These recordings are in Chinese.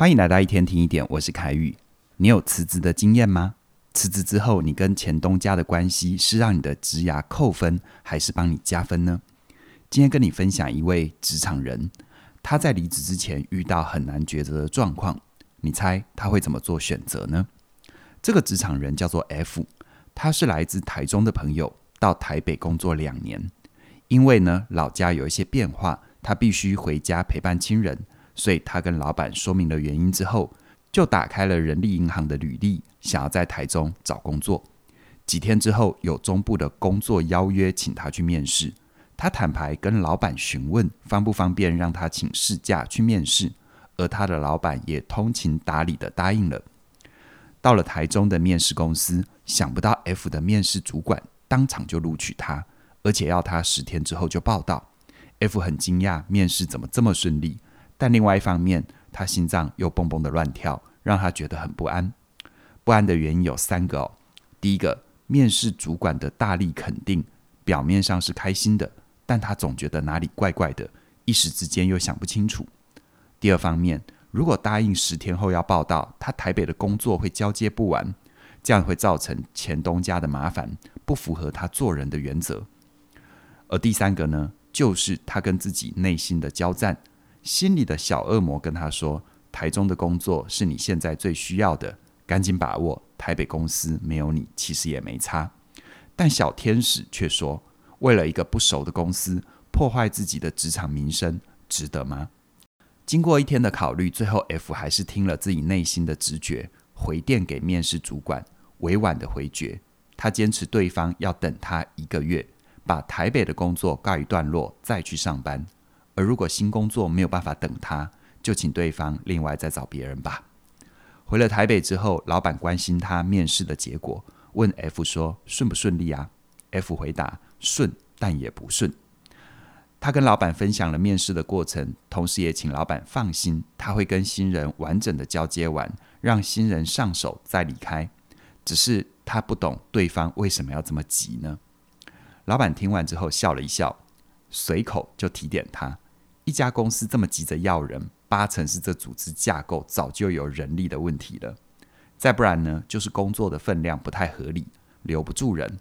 欢迎来到一天听一点，我是凯宇。你有辞职的经验吗？辞职之后，你跟前东家的关系是让你的职涯扣分，还是帮你加分呢？今天跟你分享一位职场人，他在离职之前遇到很难抉择的状况，你猜他会怎么做选择呢？这个职场人叫做 F，他是来自台中的朋友，到台北工作两年，因为呢老家有一些变化，他必须回家陪伴亲人。所以他跟老板说明了原因之后，就打开了人力银行的履历，想要在台中找工作。几天之后，有中部的工作邀约，请他去面试。他坦白跟老板询问方不方便让他请事假去面试，而他的老板也通情达理的答应了。到了台中的面试公司，想不到 F 的面试主管当场就录取他，而且要他十天之后就报到。F 很惊讶，面试怎么这么顺利？但另外一方面，他心脏又蹦蹦的乱跳，让他觉得很不安。不安的原因有三个哦。第一个，面试主管的大力肯定，表面上是开心的，但他总觉得哪里怪怪的，一时之间又想不清楚。第二方面，如果答应十天后要报到，他台北的工作会交接不完，这样会造成前东家的麻烦，不符合他做人的原则。而第三个呢，就是他跟自己内心的交战。心里的小恶魔跟他说：“台中的工作是你现在最需要的，赶紧把握。台北公司没有你，其实也没差。”但小天使却说：“为了一个不熟的公司，破坏自己的职场名声，值得吗？”经过一天的考虑，最后 F 还是听了自己内心的直觉，回电给面试主管，委婉的回绝。他坚持对方要等他一个月，把台北的工作告一段落，再去上班。而如果新工作没有办法等他，就请对方另外再找别人吧。回了台北之后，老板关心他面试的结果，问 F 说顺不顺利啊？F 回答顺，但也不顺。他跟老板分享了面试的过程，同时也请老板放心，他会跟新人完整的交接完，让新人上手再离开。只是他不懂对方为什么要这么急呢？老板听完之后笑了一笑，随口就提点他。一家公司这么急着要人，八成是这组织架构早就有人力的问题了。再不然呢，就是工作的分量不太合理，留不住人。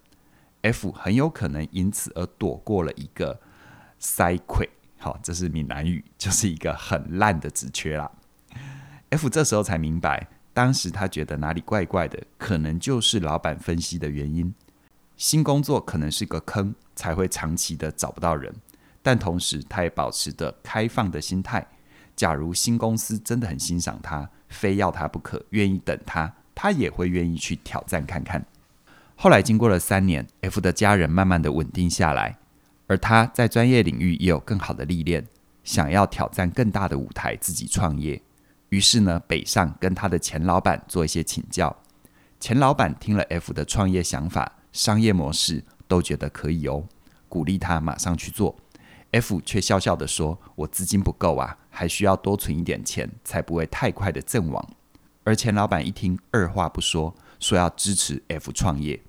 F 很有可能因此而躲过了一个塞亏，好，这是闽南语，就是一个很烂的职缺啦。F 这时候才明白，当时他觉得哪里怪怪的，可能就是老板分析的原因。新工作可能是个坑，才会长期的找不到人。但同时，他也保持着开放的心态。假如新公司真的很欣赏他，非要他不可，愿意等他，他也会愿意去挑战看看。后来经过了三年，F 的家人慢慢的稳定下来，而他在专业领域也有更好的历练，想要挑战更大的舞台，自己创业。于是呢，北上跟他的前老板做一些请教。前老板听了 F 的创业想法、商业模式，都觉得可以哦，鼓励他马上去做。F 却笑笑地说：“我资金不够啊，还需要多存一点钱，才不会太快的阵亡。”而前老板一听，二话不说，说要支持 F 创业。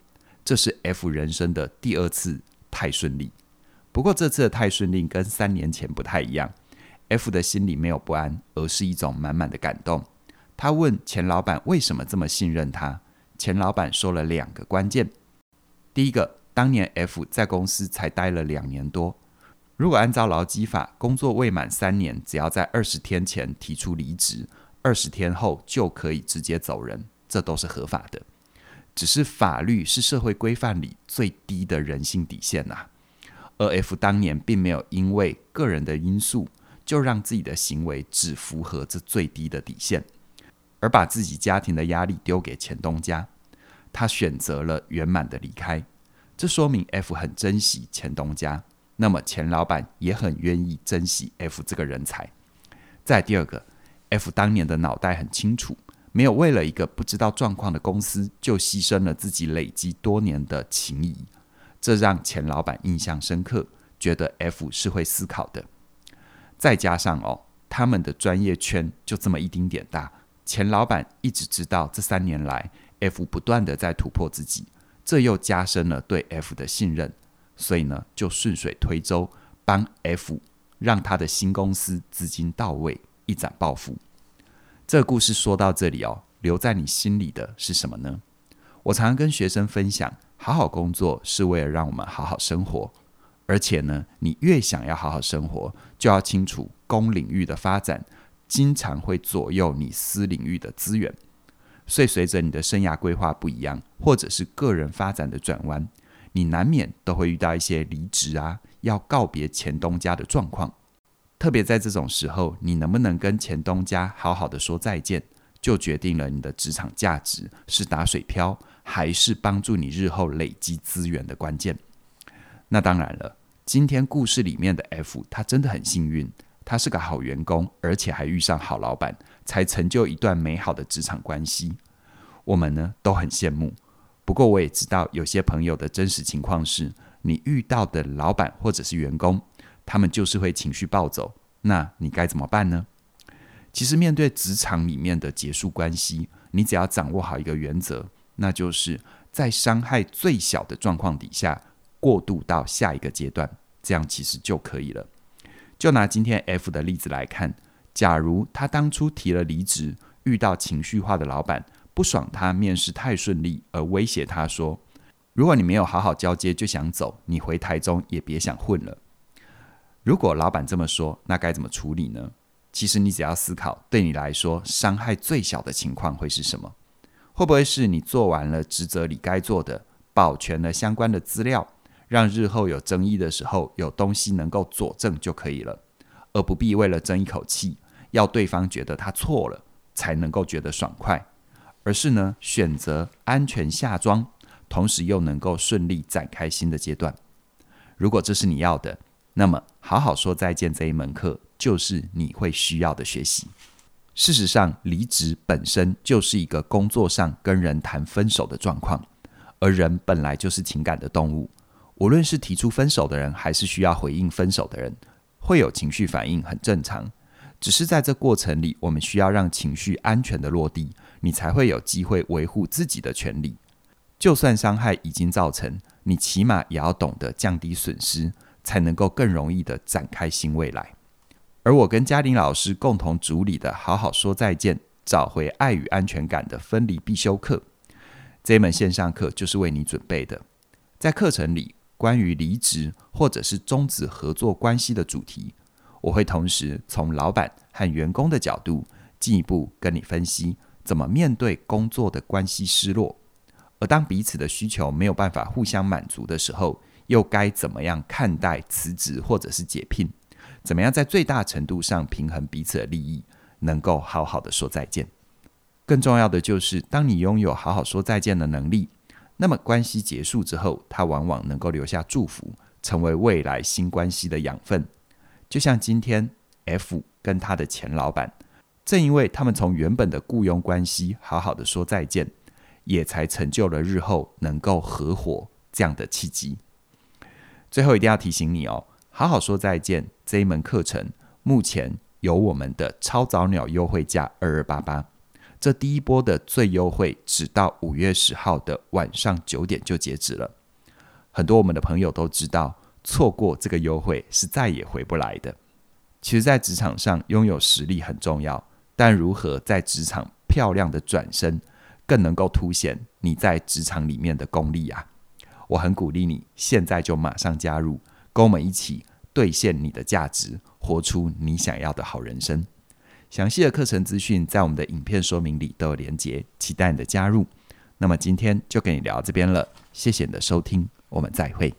这是 F 人生的第二次太顺利。不过这次的太顺利跟三年前不太一样。F 的心里没有不安，而是一种满满的感动。他问前老板为什么这么信任他。前老板说了两个关键：第一个，当年 F 在公司才待了两年多。如果按照劳基法，工作未满三年，只要在二十天前提出离职，二十天后就可以直接走人，这都是合法的。只是法律是社会规范里最低的人性底线呐。而 F 当年并没有因为个人的因素，就让自己的行为只符合这最低的底线，而把自己家庭的压力丢给前东家。他选择了圆满的离开，这说明 F 很珍惜前东家。那么钱老板也很愿意珍惜 F 这个人才。再第二个，F 当年的脑袋很清楚，没有为了一个不知道状况的公司就牺牲了自己累积多年的情谊，这让钱老板印象深刻，觉得 F 是会思考的。再加上哦，他们的专业圈就这么一丁点大，钱老板一直知道这三年来 F 不断的在突破自己，这又加深了对 F 的信任。所以呢，就顺水推舟，帮 F 让他的新公司资金到位，一展抱负。这个故事说到这里哦，留在你心里的是什么呢？我常常跟学生分享，好好工作是为了让我们好好生活，而且呢，你越想要好好生活，就要清楚公领域的发展，经常会左右你私领域的资源。所以，随着你的生涯规划不一样，或者是个人发展的转弯，你难免都会遇到一些离职啊，要告别前东家的状况。特别在这种时候，你能不能跟前东家好好的说再见，就决定了你的职场价值是打水漂，还是帮助你日后累积资源的关键。那当然了，今天故事里面的 F，他真的很幸运，他是个好员工，而且还遇上好老板，才成就一段美好的职场关系。我们呢都很羡慕。不过我也知道，有些朋友的真实情况是，你遇到的老板或者是员工。他们就是会情绪暴走，那你该怎么办呢？其实面对职场里面的结束关系，你只要掌握好一个原则，那就是在伤害最小的状况底下过渡到下一个阶段，这样其实就可以了。就拿今天 F 的例子来看，假如他当初提了离职，遇到情绪化的老板，不爽他面试太顺利，而威胁他说：“如果你没有好好交接就想走，你回台中也别想混了。”如果老板这么说，那该怎么处理呢？其实你只要思考，对你来说伤害最小的情况会是什么？会不会是你做完了职责里该做的，保全了相关的资料，让日后有争议的时候有东西能够佐证就可以了，而不必为了争一口气，要对方觉得他错了才能够觉得爽快，而是呢，选择安全下装，同时又能够顺利展开新的阶段。如果这是你要的。那么，好好说再见这一门课，就是你会需要的学习。事实上，离职本身就是一个工作上跟人谈分手的状况，而人本来就是情感的动物。无论是提出分手的人，还是需要回应分手的人，会有情绪反应，很正常。只是在这过程里，我们需要让情绪安全的落地，你才会有机会维护自己的权利。就算伤害已经造成，你起码也要懂得降低损失。才能够更容易的展开新未来。而我跟嘉玲老师共同主理的“好好说再见，找回爱与安全感”的分离必修课，这门线上课就是为你准备的。在课程里，关于离职或者是终止合作关系的主题，我会同时从老板和员工的角度，进一步跟你分析怎么面对工作的关系失落。而当彼此的需求没有办法互相满足的时候，又该怎么样看待辞职或者是解聘？怎么样在最大程度上平衡彼此的利益，能够好好的说再见？更重要的就是，当你拥有好好说再见的能力，那么关系结束之后，它往往能够留下祝福，成为未来新关系的养分。就像今天 F 跟他的前老板，正因为他们从原本的雇佣关系好好的说再见，也才成就了日后能够合伙这样的契机。最后一定要提醒你哦，好好说再见这一门课程，目前有我们的超早鸟优惠价二二八八，这第一波的最优惠，只到五月十号的晚上九点就截止了。很多我们的朋友都知道，错过这个优惠是再也回不来的。其实，在职场上拥有实力很重要，但如何在职场漂亮的转身，更能够凸显你在职场里面的功力啊。我很鼓励你，现在就马上加入，跟我们一起兑现你的价值，活出你想要的好人生。详细的课程资讯在我们的影片说明里都有连结，期待你的加入。那么今天就跟你聊到这边了，谢谢你的收听，我们再会。